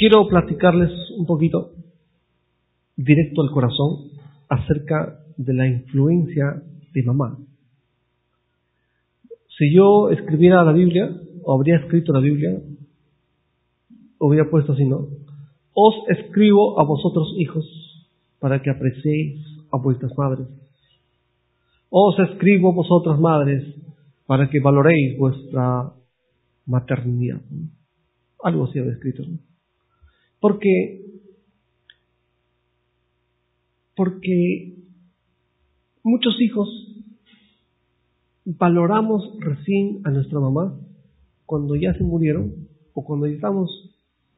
quiero platicarles un poquito directo al corazón acerca de la influencia de mamá. Si yo escribiera la Biblia, o habría escrito la Biblia, hubiera puesto así, ¿no? Os escribo a vosotros hijos para que apreciéis a vuestras madres. Os escribo a vosotras madres para que valoréis vuestra maternidad. Algo así había escrito. Porque, porque muchos hijos valoramos recién a nuestra mamá cuando ya se murieron o cuando ya estamos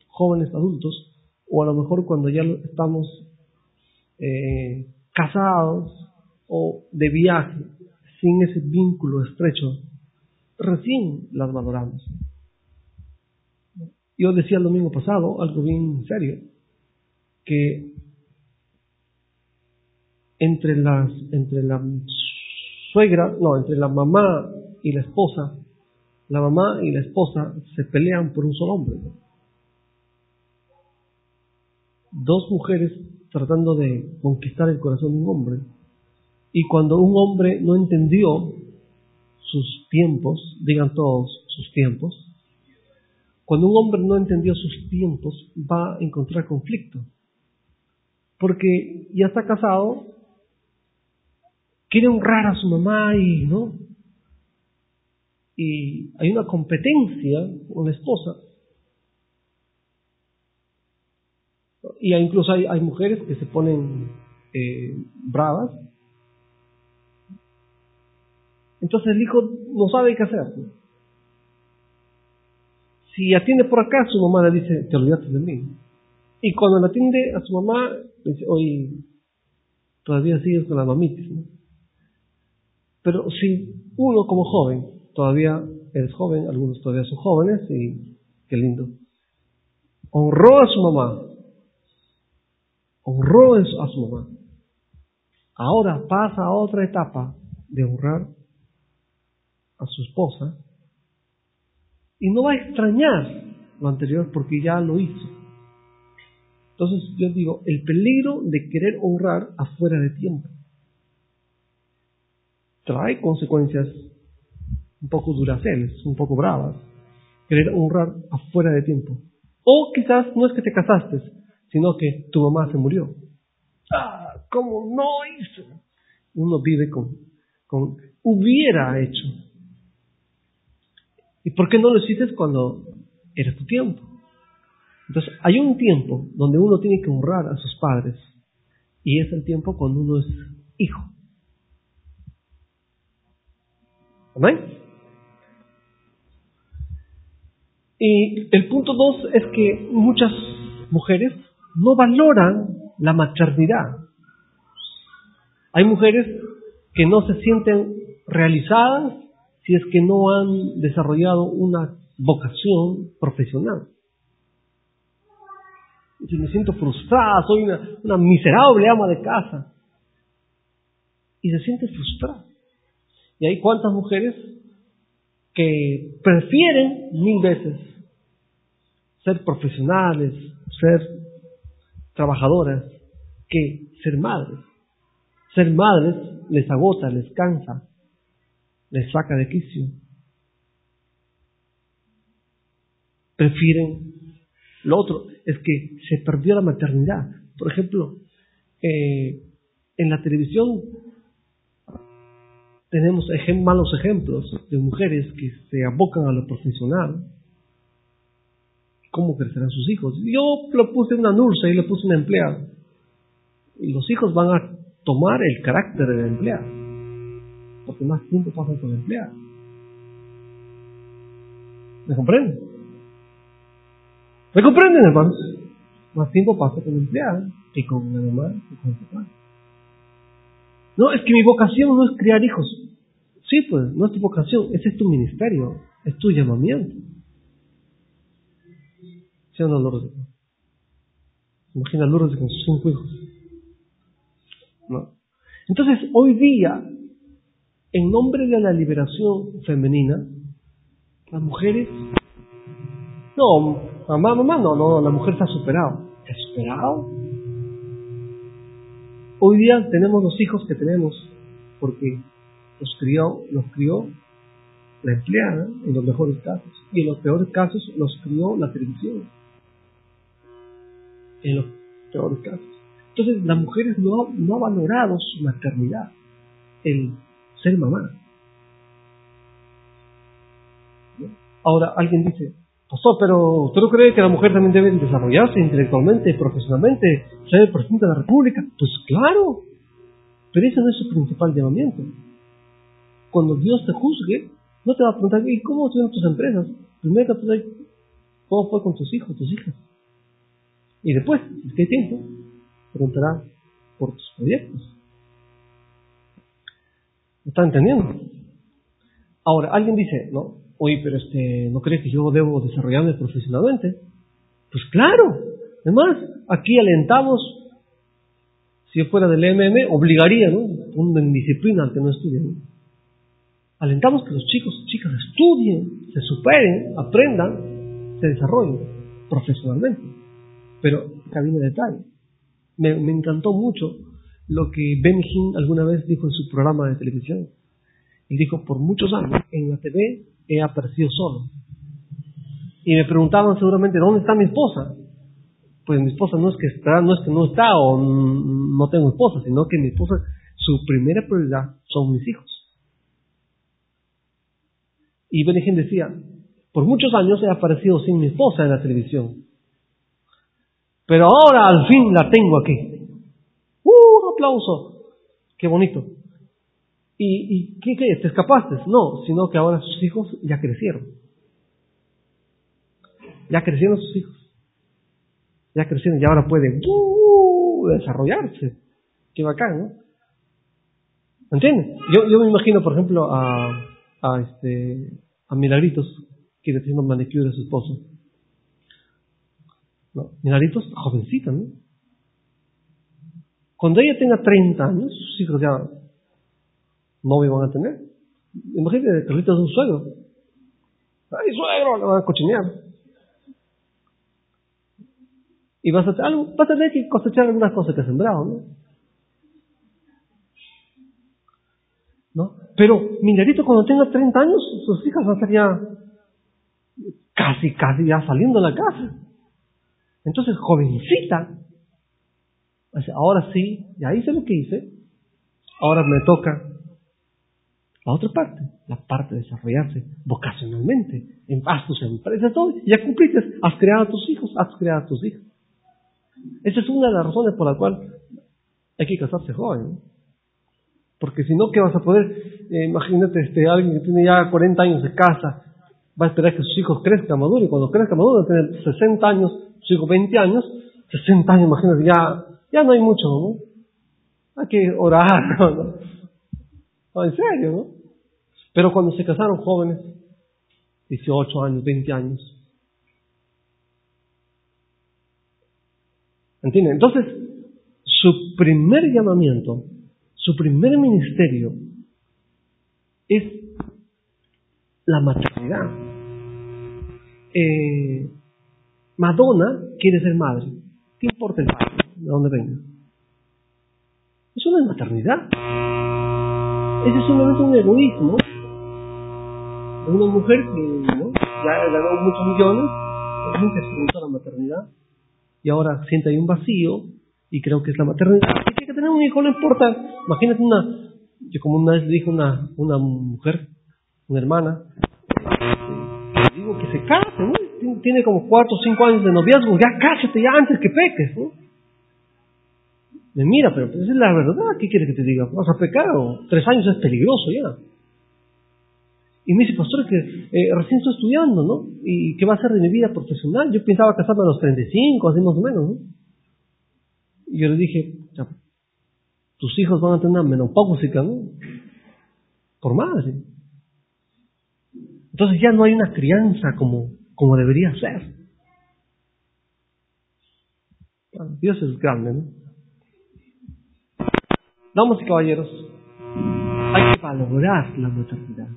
jóvenes adultos o a lo mejor cuando ya estamos eh, casados o de viaje sin ese vínculo estrecho, recién las valoramos. Yo decía el domingo pasado algo bien serio, que entre las entre la suegra, no, entre la mamá y la esposa, la mamá y la esposa se pelean por un solo hombre. Dos mujeres tratando de conquistar el corazón de un hombre. Y cuando un hombre no entendió sus tiempos, digan todos sus tiempos, cuando un hombre no entendió sus tiempos va a encontrar conflicto. Porque ya está casado, quiere honrar a su mamá y no. Y hay una competencia con la esposa Y incluso hay, hay mujeres que se ponen eh, bravas. Entonces el hijo no sabe qué hacer. Si atiende por acá, su mamá le dice, te olvidaste de mí. Y cuando le atiende a su mamá, le dice, oye, todavía sigues con la mamitis. Pero si uno como joven, todavía eres joven, algunos todavía son jóvenes, y qué lindo, honró a su mamá, honró a su mamá. Ahora pasa a otra etapa de honrar a su esposa y no va a extrañar lo anterior porque ya lo hizo. Entonces yo digo, el peligro de querer honrar afuera de tiempo trae consecuencias un poco duraceles, un poco bravas, querer honrar afuera de tiempo. O quizás no es que te casaste, sino que tu mamá se murió. Ah, ¿cómo no hizo? Uno vive con, con hubiera hecho. ¿Y por qué no lo hiciste cuando era tu tiempo? Entonces, hay un tiempo donde uno tiene que honrar a sus padres y es el tiempo cuando uno es hijo. ¿Amén? Y el punto dos es que muchas mujeres no valoran la maternidad. Hay mujeres que no se sienten realizadas si es que no han desarrollado una vocación profesional. Si me siento frustrada, soy una, una miserable ama de casa. Y se siente frustrada. Y hay cuantas mujeres que prefieren mil veces ser profesionales, ser trabajadoras que ser madres. Ser madres les agota, les cansa, les saca de quicio. Prefieren lo otro, es que se perdió la maternidad. Por ejemplo, eh, en la televisión tenemos malos ejemplos de mujeres que se abocan a lo profesional ¿Cómo crecerán sus hijos? Yo lo puse una nurse y le puse una empleada. Y los hijos van a tomar el carácter de la empleada. Porque más tiempo pasan con la empleada. ¿Me comprenden? ¿Me comprenden, hermanos? Más tiempo pasa con la empleada que con la mamá y con papá. No, es que mi vocación no es criar hijos. Sí, pues, no es tu vocación, ese es tu ministerio, es tu llamamiento. ¿Sí o no, Lourdes? Imagina Lourdes con sus cinco hijos. ¿No? Entonces, hoy día, en nombre de la liberación femenina, las mujeres, no, mamá, mamá, no, no, la mujer se ha superado. ¿Se ha superado? Hoy día tenemos los hijos que tenemos porque los crió, los crió la empleada en los mejores casos y en los peores casos los crió la televisión. En los peores casos. Entonces las mujeres no, no han valorado su maternidad, el ser mamá. Ahora alguien dice, Pastor, pero ¿usted no cree que la mujer también debe desarrollarse intelectualmente, profesionalmente, ser presidente de la República? Pues claro, pero ese no es su principal llamamiento. Cuando Dios te juzgue, no te va a preguntar, ¿y cómo estuvieron tus empresas? Primero te ¿cómo fue con tus hijos, tus hijas? Y después, si es que hay tiempo, preguntará por tus proyectos. ¿Me está entendiendo? Ahora, alguien dice, no, oye, pero este, ¿no crees que yo debo desarrollarme profesionalmente? Pues claro. Además, aquí alentamos, si yo fuera del MM, obligaría, ¿no? Una indisciplina al que no estudie, Alentamos que los chicos y chicas estudien, se superen, aprendan, se desarrollen profesionalmente. Pero acá viene detalle. Me encantó mucho lo que Ben alguna vez dijo en su programa de televisión. Y dijo, por muchos años en la TV he aparecido solo. Y me preguntaban seguramente, ¿dónde está mi esposa? Pues mi esposa no es que está, no es que no está o no tengo esposa, sino que mi esposa, su primera prioridad son mis hijos. Y Benigín decía, por muchos años he aparecido sin mi esposa en la televisión. Pero ahora al fin la tengo aquí. Aplauso. Qué bonito. ¿Y, qué, qué? ¿Te escapaste? No, sino que ahora sus hijos ya crecieron. Ya crecieron sus hijos. Ya crecieron y ahora pueden uh, desarrollarse. Qué bacán, ¿no? ¿Entiendes? Yo, yo me imagino, por ejemplo, a, a, este, a Milagritos, que está haciendo manicure a su esposo. No, Milagritos, jovencita, ¿no? Cuando ella tenga 30 años, sus hijos ya novio van a tener. Imagínate, Carlitos es un suegro. ¡Ay, suegro! Le van a cochinear. Y vas a, vas a tener que cosechar algunas cosas que has sembrado, ¿no? ¿No? Pero Miguelito cuando tenga 30 años, sus hijas van a estar ya casi, casi ya saliendo de la casa. Entonces, jovencita, ahora sí, ya hice lo que hice, ahora me toca la otra parte, la parte de desarrollarse vocacionalmente, en haz tus empresas, todo, ya cumpliste, has creado a tus hijos, has creado a tus hijos. Esa es una de las razones por la cual hay que casarse joven. Porque si no, ¿qué vas a poder? Eh, imagínate, este, alguien que tiene ya 40 años de casa, va a esperar que sus hijos crezcan maduros, y cuando crezcan maduros, va a tener 60 años, sus hijos 20 años, 60 años, imagínate, ya, ya no hay mucho, ¿no? Hay que orar, ¿no? No, en serio, ¿no? Pero cuando se casaron jóvenes, 18 años, 20 años. ¿Entienden? Entonces, su primer llamamiento, su primer ministerio es la maternidad. Eh, Madonna quiere ser madre. ¿Qué importa el padre? ¿De dónde venga? Eso no es maternidad. Ese es simplemente un egoísmo de una mujer que ya ganó muchos millones, nunca experimentó la maternidad y ahora siente ahí un vacío y creo que es la maternidad. Y tiene que tener un hijo, no importa. Imagínate una, yo como una vez le dijo una, una mujer, una hermana, que, digo que se case, ¿no? Tiene como cuatro o cinco años de noviazgo, ya cásate ya antes que peques, ¿no? Me mira, pero pues es la verdad, ¿qué quieres que te diga? ¿Vas a pecar o tres años es peligroso ya? Y me dice, pastor, que eh, recién estoy estudiando, ¿no? ¿Y qué va a ser de mi vida profesional? Yo pensaba casarme a los 35, así más o menos, ¿no? Y yo le dije, tus hijos van a tener una menopáusica, ¿no? Por madre. Entonces ya no hay una crianza como, como debería ser. Dios es grande, ¿no? Damas y caballeros, hay que valorar la maternidad.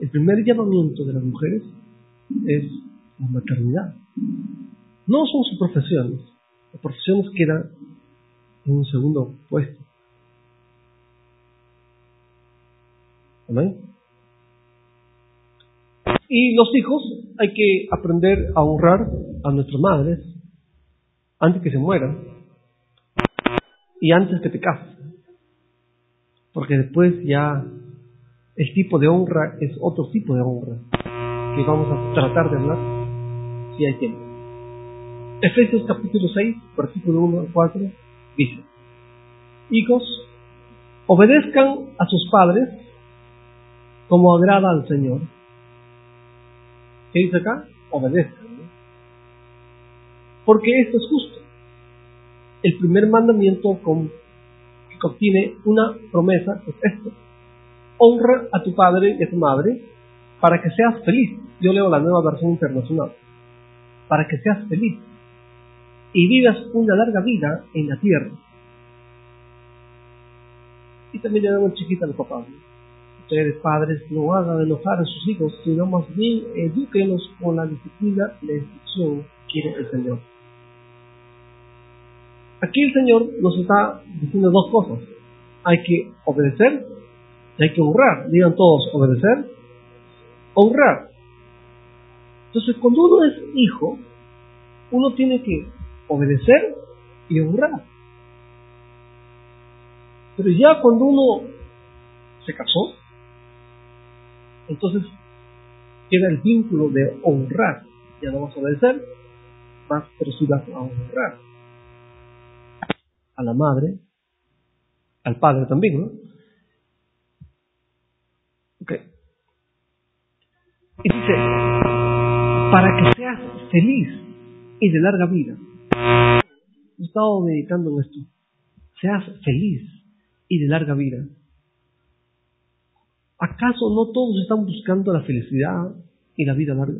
El primer llamamiento de las mujeres es la maternidad. No son sus profesiones. Las profesiones quedan en un segundo puesto. Amén. Y los hijos hay que aprender a honrar a nuestras madres antes que se mueran y antes que te cases. Porque después ya el tipo de honra es otro tipo de honra que vamos a tratar de hablar si hay tiempo. Efesios capítulo 6, versículo 1 al 4, dice, Hijos, obedezcan a sus padres como agrada al Señor. ¿Qué dice acá? Obedezcan. Porque esto es justo. El primer mandamiento que contiene una promesa es esto. Honra a tu padre y a tu madre para que seas feliz. Yo leo la nueva versión internacional. Para que seas feliz y vivas una larga vida en la tierra. Y también le damos chiquita a los papás. Ustedes, padres, no hagan enojar a sus hijos, sino más bien edúquenlos con la disciplina y la instrucción que quiere el Señor. Aquí el Señor nos está diciendo dos cosas. Hay que obedecer y hay que honrar. Digan todos, obedecer, honrar. Entonces, cuando uno es hijo, uno tiene que obedecer y honrar. Pero ya cuando uno se casó, entonces queda el vínculo de honrar. Ya no vas a obedecer, más, pero sí vas a honrar. A la madre, al padre también, ¿no? Ok. Y dice, para que seas feliz y de larga vida. He estado meditando en esto. Seas feliz y de larga vida. ¿Acaso no todos están buscando la felicidad y la vida larga?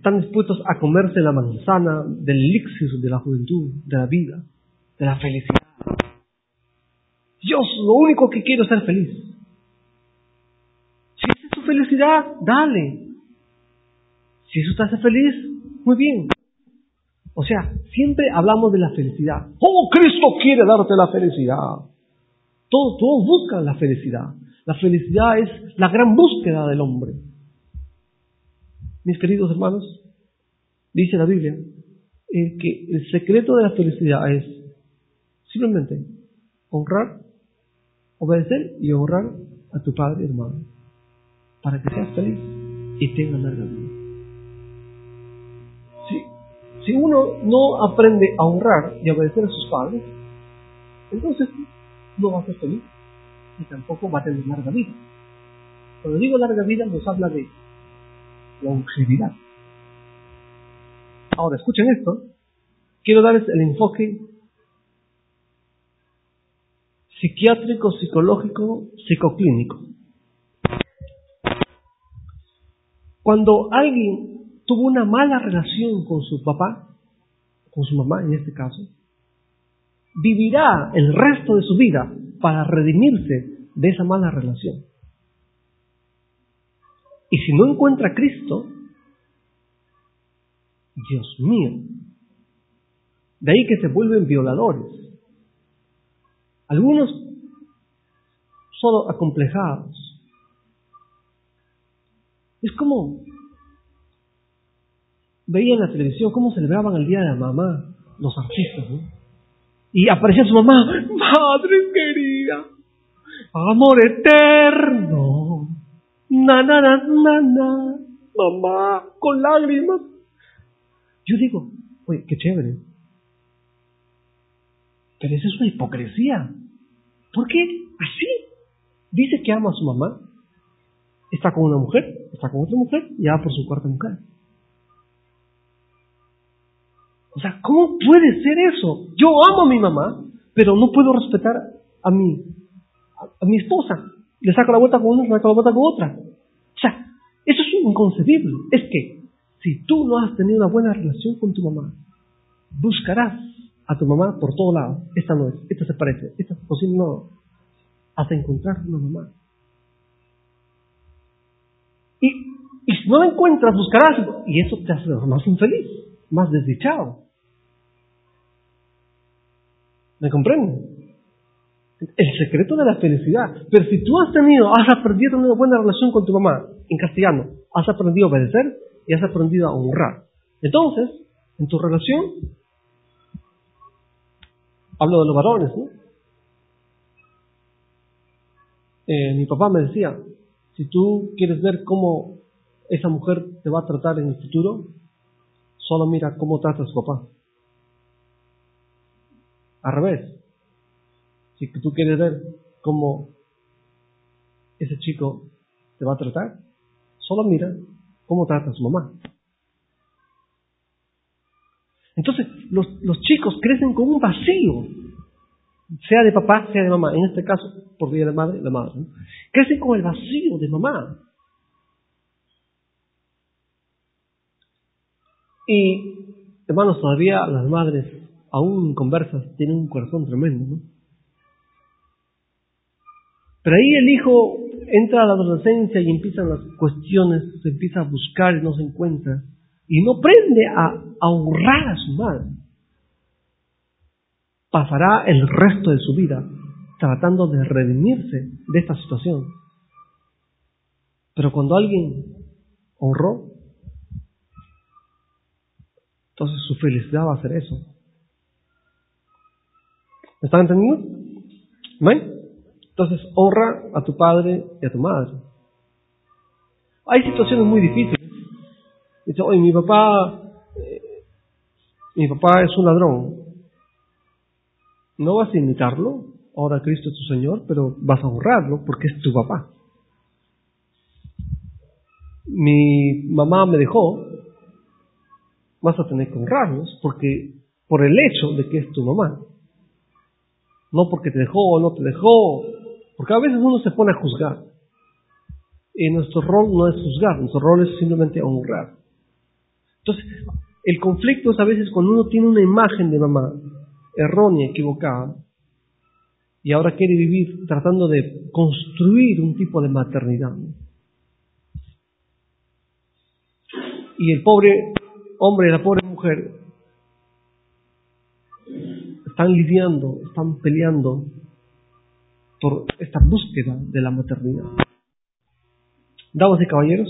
Están dispuestos a comerse la manzana del elixir de la juventud, de la vida, de la felicidad. Dios, lo único que quiero es ser feliz. Si es tu felicidad, dale. Si eso te hace feliz, muy bien. O sea, siempre hablamos de la felicidad. Oh, Cristo quiere darte la felicidad. Todos, todos buscan la felicidad. La felicidad es la gran búsqueda del hombre. Mis queridos hermanos, dice la Biblia que el secreto de la felicidad es simplemente honrar, obedecer y honrar a tu padre y hermano para que seas feliz y tengas larga vida. Si, si uno no aprende a honrar y obedecer a sus padres, entonces no va a ser feliz y tampoco va a tener larga vida. Cuando digo larga vida nos habla de longevidad. Ahora, escuchen esto. Quiero darles el enfoque psiquiátrico, psicológico, psicoclínico. Cuando alguien tuvo una mala relación con su papá, con su mamá en este caso, vivirá el resto de su vida para redimirse de esa mala relación. Y si no encuentra a Cristo, Dios mío, de ahí que se vuelven violadores. Algunos solo acomplejados. Es como veía en la televisión cómo celebraban el Día de la Mamá los artistas, ¿no? Y aparecía su mamá, madre querida, amor eterno, na, na, mamá, con lágrimas. Yo digo, oye, qué chévere. Pero eso es una hipocresía. ¿Por qué? Así. Dice que ama a su mamá. Está con una mujer, está con otra mujer y va por su cuarta mujer. O sea, ¿cómo puede ser eso? Yo amo a mi mamá, pero no puedo respetar a mi, a, mi esposa. Le saco la vuelta con una, le saco la vuelta con otra. Inconcebible. Es que si tú no has tenido una buena relación con tu mamá, buscarás a tu mamá por todo lado. Esta no es, esta se parece, esta es posible no. Hasta encontrar una mamá. Y, Y si no la encuentras, buscarás. Y eso te hace más infeliz, más desdichado. ¿Me comprenden? El secreto de la felicidad. Pero si tú has tenido, has aprendido una buena relación con tu mamá, en castellano, has aprendido a obedecer y has aprendido a honrar. Entonces, en tu relación, hablo de los varones, ¿no? Eh, mi papá me decía, si tú quieres ver cómo esa mujer te va a tratar en el futuro, solo mira cómo trata a su papá. Al revés, si tú quieres ver cómo ese chico te va a tratar, solo mira cómo trata a su mamá. Entonces, los, los chicos crecen con un vacío, sea de papá, sea de mamá. En este caso, por vía de madre, la madre. Crecen con el vacío de mamá. Y, hermanos, todavía las madres, aún conversas, tienen un corazón tremendo, ¿no? Pero ahí el hijo entra a la adolescencia y empiezan las cuestiones, se empieza a buscar y no se encuentra. Y no aprende a, honrar a su madre. Pasará el resto de su vida tratando de redimirse de esta situación. Pero cuando alguien honró, entonces su felicidad va a ser eso. ¿Me están entendiendo? Entonces, honra a tu padre y a tu madre. Hay situaciones muy difíciles. Dice, oye, mi papá, eh, mi papá es un ladrón. No vas a imitarlo, ahora Cristo es tu Señor, pero vas a honrarlo porque es tu papá. Mi mamá me dejó, vas a tener que honrarlos porque por el hecho de que es tu mamá. No porque te dejó o no te dejó, porque a veces uno se pone a juzgar. Y nuestro rol no es juzgar, nuestro rol es simplemente honrar. Entonces, el conflicto es a veces cuando uno tiene una imagen de mamá errónea, equivocada, y ahora quiere vivir tratando de construir un tipo de maternidad. Y el pobre hombre y la pobre mujer están lidiando, están peleando por esta búsqueda de la maternidad. Damas y caballeros,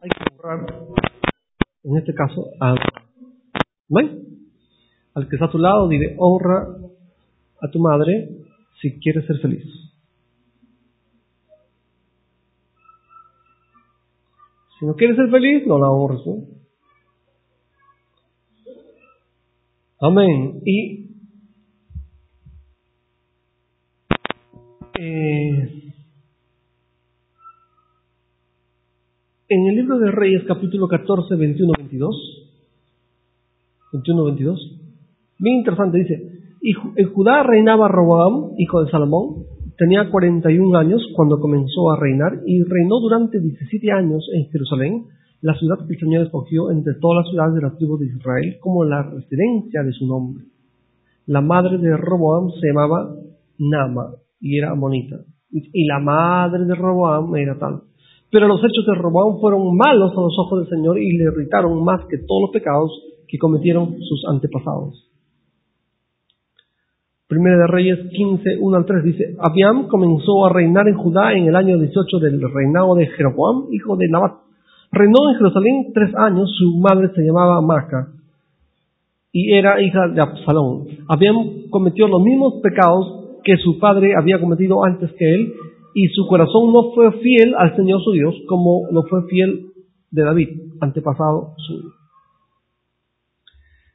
hay que honrar, en este caso, a, al que está a tu lado, dile, honra a tu madre si quieres ser feliz. Si no quieres ser feliz, no la honres. Amén. Y Eh, en el libro de Reyes, capítulo 14, 21, 22, 21, 22, bien interesante, dice, en Judá reinaba Roboam, hijo de Salomón, tenía 41 años cuando comenzó a reinar y reinó durante 17 años en Jerusalén, la ciudad que el Señor escogió entre todas las ciudades de la tribu de Israel como la residencia de su nombre. La madre de Roboam se llamaba Nama y era amonita. Y la madre de Roboam era tal. Pero los hechos de Roboam fueron malos a los ojos del Señor y le irritaron más que todos los pecados que cometieron sus antepasados. Primera de Reyes 15, 1 al 3 dice, Abiam comenzó a reinar en Judá en el año 18 del reinado de Jeroboam, hijo de Nabat. Reinó en Jerusalén tres años, su madre se llamaba Maca y era hija de Absalón. Abiam cometió los mismos pecados que su padre había cometido antes que él, y su corazón no fue fiel al Señor su Dios como lo fue fiel de David, antepasado suyo.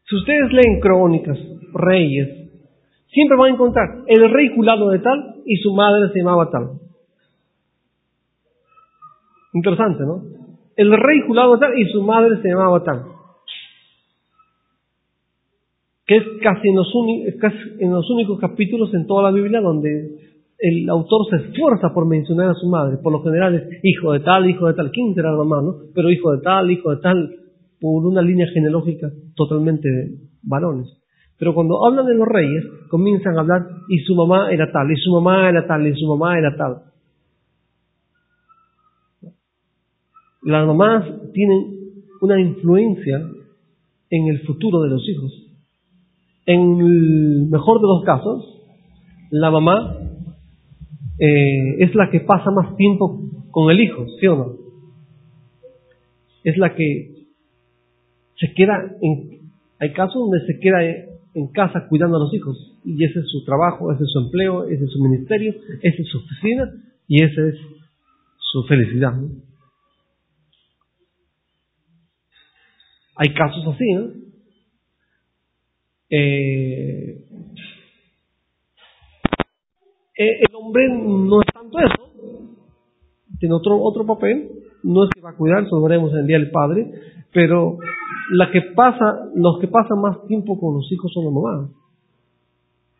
Si ustedes leen crónicas, reyes, siempre van a encontrar el rey culado de tal y su madre se llamaba tal. Interesante, ¿no? El rey culado de tal y su madre se llamaba tal que es casi en los, en los únicos capítulos en toda la Biblia donde el autor se esfuerza por mencionar a su madre. Por lo general es hijo de tal, hijo de tal. ¿Quién será la mamá, no? Pero hijo de tal, hijo de tal, por una línea genealógica totalmente de varones. Pero cuando hablan de los reyes, comienzan a hablar y su mamá era tal, y su mamá era tal, y su mamá era tal. las mamás tienen una influencia en el futuro de los hijos. En el mejor de los casos, la mamá eh, es la que pasa más tiempo con el hijo, ¿sí o no? Es la que se queda en, hay casos donde se queda en casa cuidando a los hijos y ese es su trabajo, ese es su empleo, ese es su ministerio, esa es su oficina y esa es su felicidad. Hay casos así, ¿no? Eh, eh, el hombre no es tanto eso, tiene otro, otro papel, no es que va a cuidar, eso lo veremos en el Día del Padre, pero la que pasa, los que pasan más tiempo con los hijos son las mamás.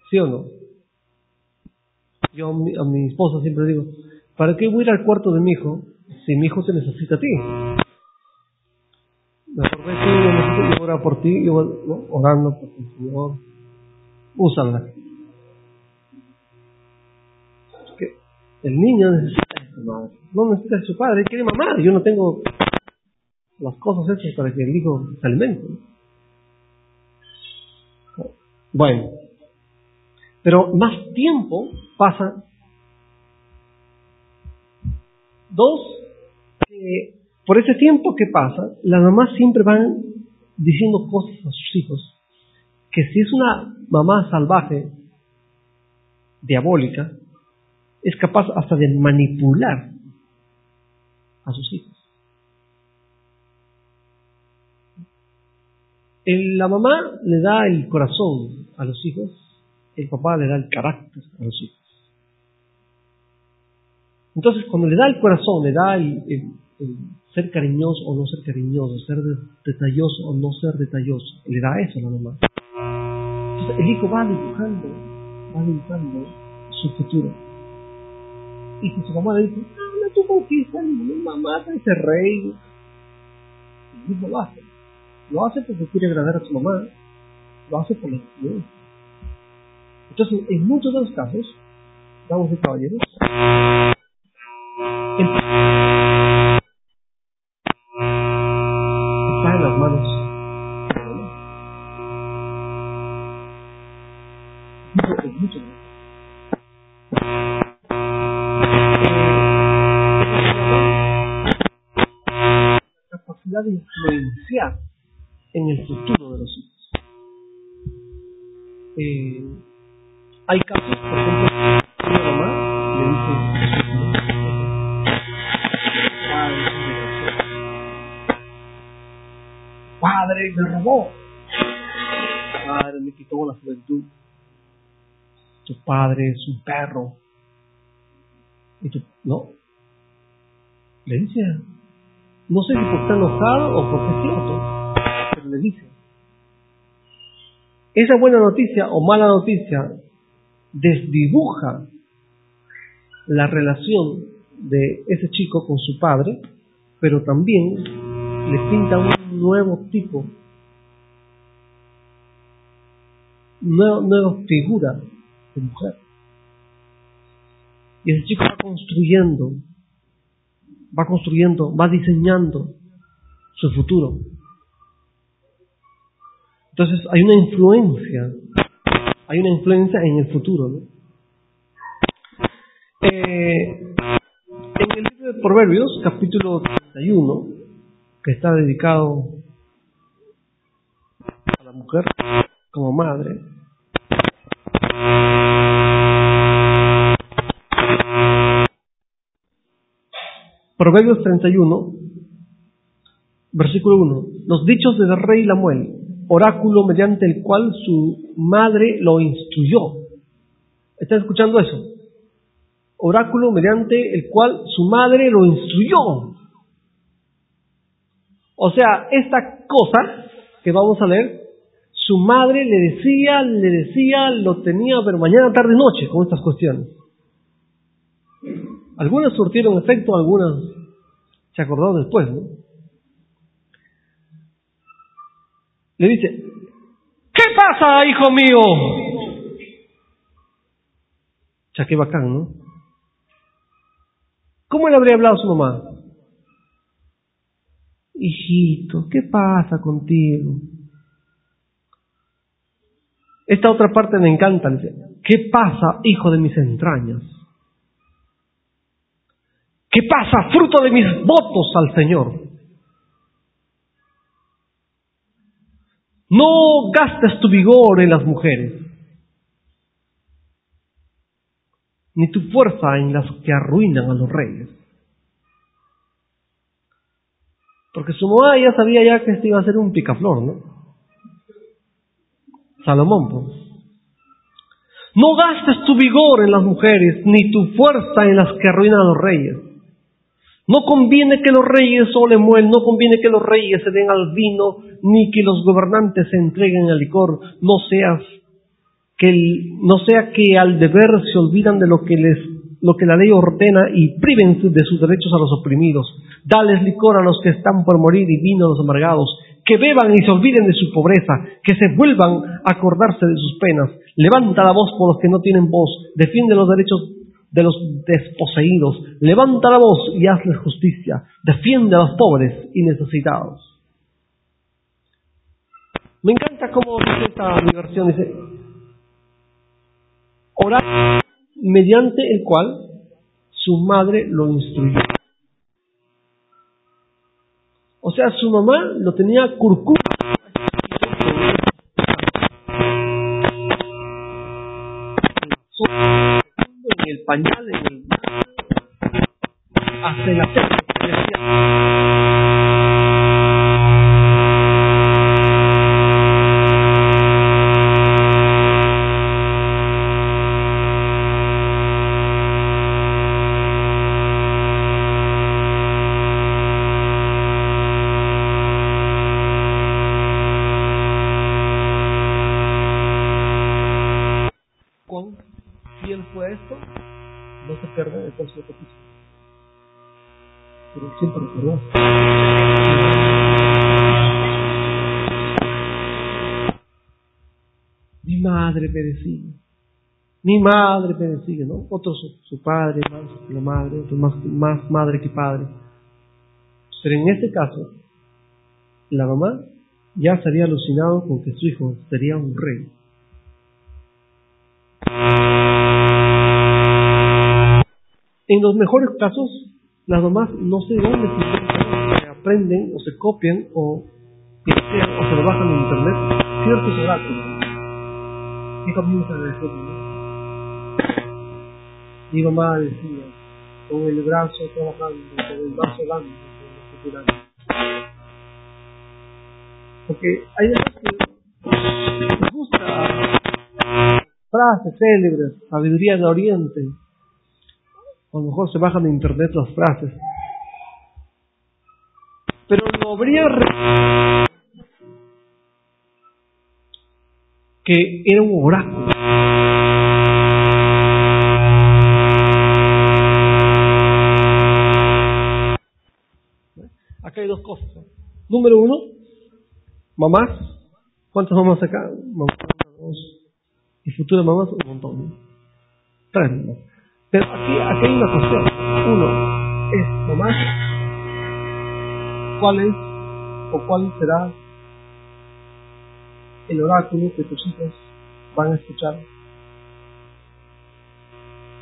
¿Sí o no? Yo a mi, esposa siempre digo, ¿para qué voy a ir al cuarto de mi hijo si mi hijo te necesita a ti? Mejor yo orar por ti, yo orando por el Señor, úsala. Que el niño necesita de su madre, no necesita de su padre, quiere mamá, yo no tengo las cosas hechas para que el hijo se alimente. Bueno, pero más tiempo pasa. Dos, por ese tiempo que pasa, las mamás siempre van diciendo cosas a sus hijos que si es una mamá salvaje, diabólica, es capaz hasta de manipular a sus hijos. la mamá le da el corazón a los hijos, el papá le da el carácter a los hijos. Entonces, cuando le da el corazón, le da el, ser cariñoso o no ser cariñoso, ser detalloso o no ser detalloso, le da eso a la mamá. Entonces, el hijo va dibujando, va dibujando su futuro. Y si su mamá le dice, no tú conquistas, mi mamá ese rey, el hijo lo hace. Lo hace porque quiere agradar a su mamá, lo hace por la influencia. Entonces, en muchos de los casos, vamos de caballeros, en el futuro de los hijos. Eh, hay casos, por ejemplo, una mamá le dice Padre, me robó. Padre, me quitó la juventud. Tu padre es un perro. Y tú, no. Le dice, no sé si por estar enojado o porque es cierto Esa buena noticia o mala noticia desdibuja la relación de ese chico con su padre, pero también le pinta un nuevo tipo, nueva, nueva figura de mujer. Y ese chico va construyendo, va construyendo, va diseñando su futuro. Entonces hay una influencia, hay una influencia en el futuro. ¿no? Eh, en el libro de Proverbios, capítulo 31, que está dedicado a la mujer como madre, Proverbios 31, versículo 1. Los dichos del rey Lamuel oráculo mediante el cual su madre lo instruyó. ¿Están escuchando eso? Oráculo mediante el cual su madre lo instruyó. O sea, esta cosa que vamos a leer, su madre le decía, le decía, lo tenía, pero mañana, tarde, noche con estas cuestiones. Algunas surtieron efecto, algunas se acordaron después, ¿no? Le dice, ¿qué pasa, hijo mío? Ya qué bacán, ¿no? ¿Cómo le habría hablado a su mamá? hijito, ¿qué pasa contigo? Esta otra parte me encanta. ¿Qué pasa, hijo de mis entrañas? ¿Qué pasa, fruto de mis votos al Señor? No gastes tu vigor en las mujeres, ni tu fuerza en las que arruinan a los reyes. Porque su mamá ya sabía ya que este iba a ser un picaflor, ¿no? Salomón, pues. No gastes tu vigor en las mujeres, ni tu fuerza en las que arruinan a los reyes. No conviene que los reyes le mueren, no conviene que los reyes se den al vino, ni que los gobernantes se entreguen al licor, no seas que no sea que al deber se olvidan de lo que les lo que la ley ordena y priven de sus derechos a los oprimidos. Dales licor a los que están por morir y vino a los amargados, que beban y se olviden de su pobreza, que se vuelvan a acordarse de sus penas. Levanta la voz por los que no tienen voz, defiende los derechos de los desposeídos, levanta la voz y hazle justicia, defiende a los pobres y necesitados. Me encanta cómo dice esta versión, dice, orar mediante el cual su madre lo instruyó. O sea, su mamá lo tenía curcuma el pañal, en el hasta madre me Mi madre me ¿no? Otro su, padre, la madre, otro más, más madre que padre. Pero en este caso, la mamá ya se había alucinado con que su hijo sería un rey. En los mejores casos, las mamás no sé dónde se aprenden o se copian o, o se lo bajan en internet ciertos oráculos. Y comienzan a decir, mi mamá decía, con el brazo trabajando, con el brazo dando, con el Porque hay veces que gusta frases célebres, sabiduría de Oriente, a lo mejor se bajan de internet las frases. Pero no habría que era un oráculo. Acá hay dos cosas. Número uno, mamás. ¿Cuántas mamás acá? Mamás, dos. Y futuras mamás, un montón. Tres mamás. Pero aquí, aquí hay una cuestión. Uno es nomás cuál es o cuál será el oráculo que tus hijos van a escuchar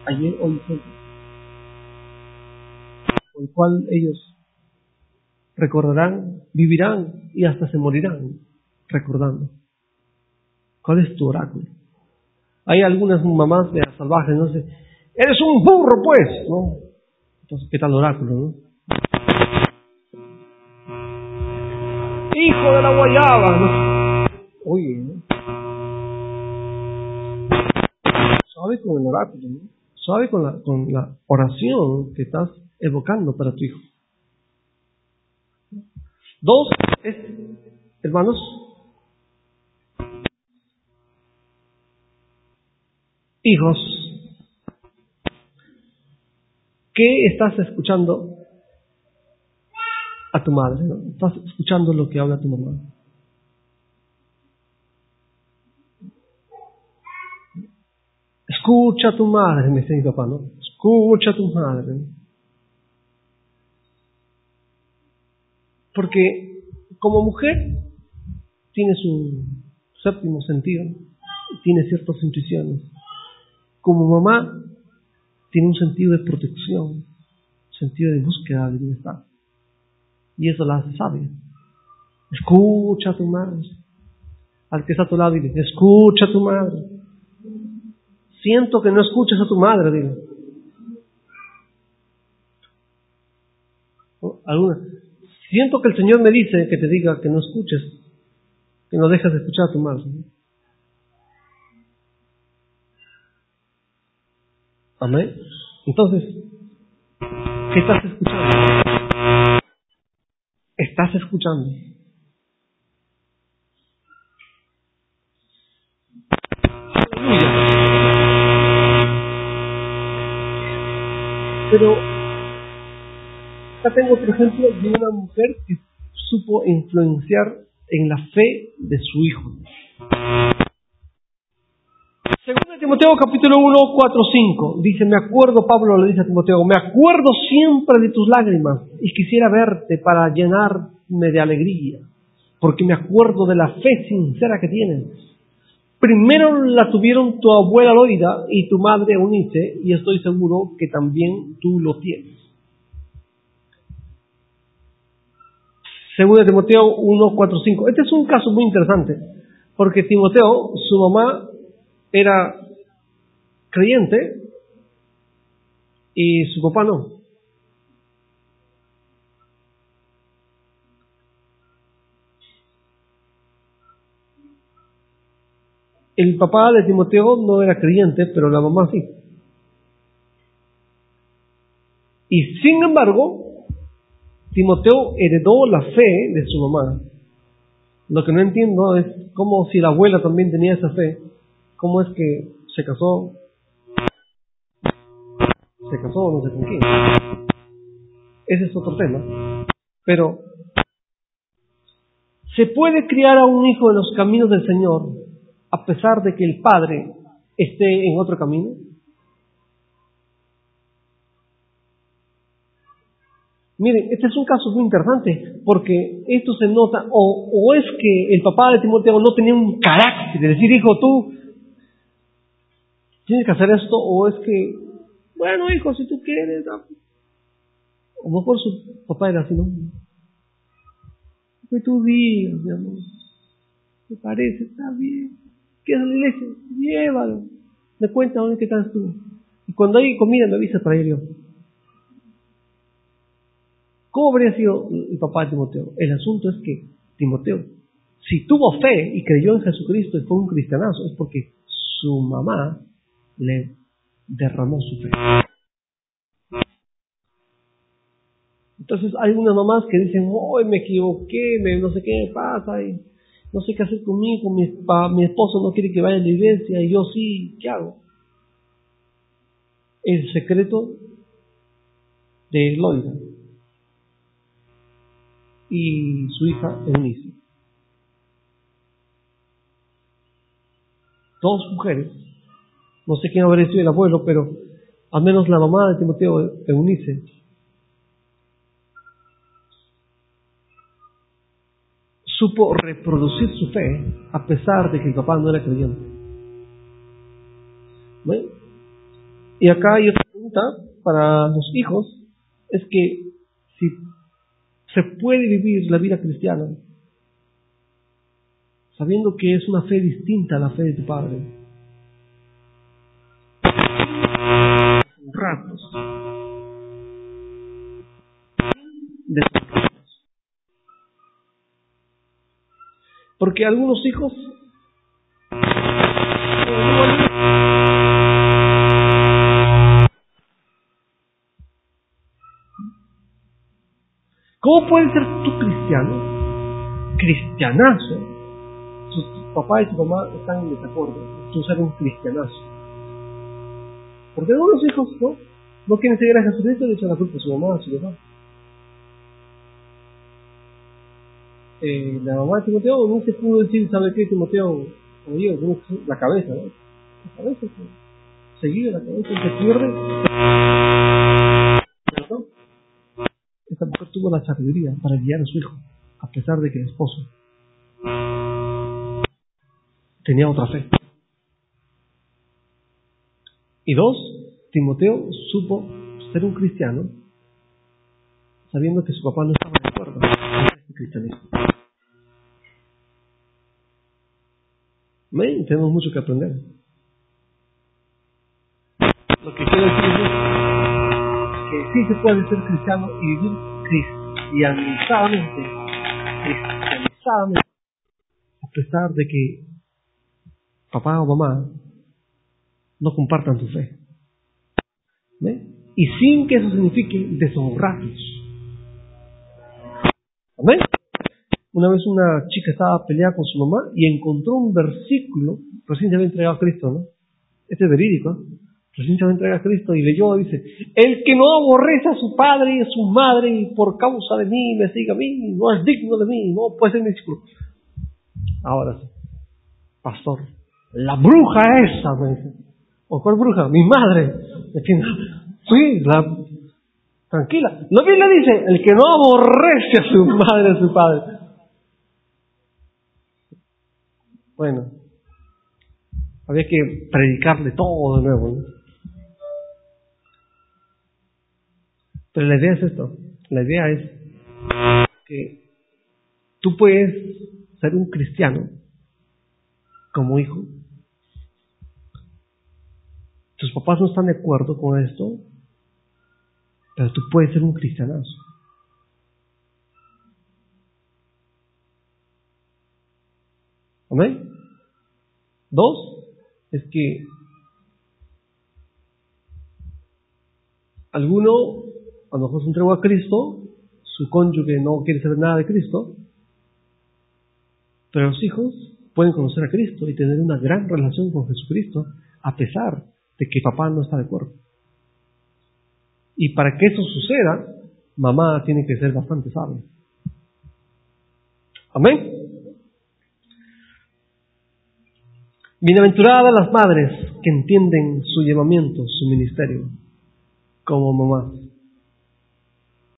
ayer, hoy y. Por el cual ellos recordarán, vivirán y hasta se morirán recordando. ¿Cuál es tu oráculo? Hay algunas mamás de salvajes, no sé, Eres un burro, pues, ¿no? Entonces, ¿qué tal oráculo, no? Hijo de la guayaba. Oye. Sabe con el oráculo, ¿no? Sabe con la, con la oración que estás evocando para tu hijo. Dos es, hermanos, hijos ¿Qué estás escuchando a tu madre? ¿Estás escuchando lo que habla tu mamá? Escucha a tu madre, me dice mi papá, ¿no? Escucha a tu madre. Porque como mujer tiene su séptimo sentido, tiene ciertas intuiciones. Como mamá tiene un sentido de protección, sentido de búsqueda de bienestar. Y eso la hace sabia. Escucha a tu madre. Al que está a tu lado, dile, escucha a tu madre. Siento que no escuchas a tu madre, dile. ¿Alguna? Siento que el Señor me dice que te diga que no escuches, que no dejes de escuchar a tu madre. Amén. Entonces, ¿qué estás escuchando? ¿Estás escuchando? Pero acá tengo otro ejemplo de una mujer que supo influenciar en la fe de su hijo. Segundo Timoteo capítulo 1, 4, 5. Dice, me acuerdo, Pablo le dice a Timoteo, me acuerdo siempre de tus lágrimas y quisiera verte para llenarme de alegría, porque me acuerdo de la fe sincera que tienes. Primero la tuvieron tu abuela Loida y tu madre Eunice, y estoy seguro que también tú lo tienes. Segundo Timoteo 1, 4, 5. Este es un caso muy interesante, porque Timoteo, su mamá era creyente y su papá no. El papá de Timoteo no era creyente, pero la mamá sí. Y sin embargo, Timoteo heredó la fe de su mamá. Lo que no entiendo es cómo si la abuela también tenía esa fe, cómo es que se casó, se casó no sé con quién. Ese es otro tema. Pero, ¿se puede criar a un hijo en los caminos del Señor a pesar de que el padre esté en otro camino? Miren, este es un caso muy interesante porque esto se nota, o, es que el papá de Timoteo no tenía un carácter de decir, hijo, tú tienes que hacer esto, o es que, bueno, hijo, si tú quieres, o mejor su papá era así, ¿no? Que tú digas, mi amor, me parece, está bien, ¿quieres la iglesia? Llévalo, me cuenta dónde que estás tú. Y cuando hay comida me avisa para ir yo. ¿Cómo habría sido el papá de Timoteo? El asunto es que Timoteo, si tuvo fe y creyó en Jesucristo y fue un cristianazo, es porque su mamá le derramó su fe. Entonces hay unas mamás que dicen, hoy me equivoqué, me, no sé qué me pasa, y no sé qué hacer conmigo, mi, mi esposo no quiere que vaya a la iglesia, y yo sí, ¿qué hago? El secreto de Loida y su hija Eunice. Dos mujeres no sé quién habría sido el abuelo, pero al menos la mamá de Timoteo, Eunice, supo reproducir su fe a pesar de que el papá no era creyente. Y acá hay otra pregunta para los hijos, es que si se puede vivir la vida cristiana sabiendo que es una fe distinta a la fe de tu padre. ratos Porque algunos hijos ¿Cómo puedes ser tú cristiano? Cristianazo. Su papá y su mamá están en desacuerdo. Tú ser un cristianazo. Porque algunos hijos no, no quieren seguir a Jesucristo y le echan la culpa a su mamá, a su papá. Eh, la mamá de Timoteo no se pudo decir, ¿sabe qué, Timoteo? Oye, la cabeza, ¿no? La cabeza, seguir la cabeza, se pierde. Esta mujer tuvo la sabiduría para guiar a su hijo, a pesar de que el esposo tenía otra fe. Y dos, Timoteo supo ser un cristiano sabiendo que su papá no estaba de acuerdo con este cristianismo. Tenemos mucho que aprender. Lo que quiero decir es que sí se puede ser cristiano y vivir cristianizadamente, cristianizadamente, a pesar de que papá o mamá no compartan tu fe. Y sin que eso signifique deshonrarlos. Amén. Una vez una chica estaba peleada con su mamá y encontró un versículo, recién se había entregado a Cristo, ¿no? Este es verídico, recién se había entregado a Cristo y leyó, dice, el que no aborrece a su padre y a su madre y por causa de mí me siga a mí, no es digno de mí, no puede ser mi discípulo. Ahora sí, pastor, la bruja esa, me dice. ¿O cuál bruja? Mi madre. Sí, la, tranquila. Bien le dice, el que no aborrece a su madre, a su padre. Bueno, había que predicarle todo de nuevo. ¿no? Pero la idea es esto. La idea es que tú puedes ser un cristiano como hijo. Tus papás no están de acuerdo con esto, pero tú puedes ser un cristianazo. Amén. Dos, es que alguno a lo mejor se entregó a Cristo, su cónyuge no quiere saber nada de Cristo, pero los hijos pueden conocer a Cristo y tener una gran relación con Jesucristo a pesar de que papá no está de acuerdo. Y para que eso suceda, mamá tiene que ser bastante sabia. Amén. Bienaventuradas las madres que entienden su llamamiento, su ministerio, como mamá.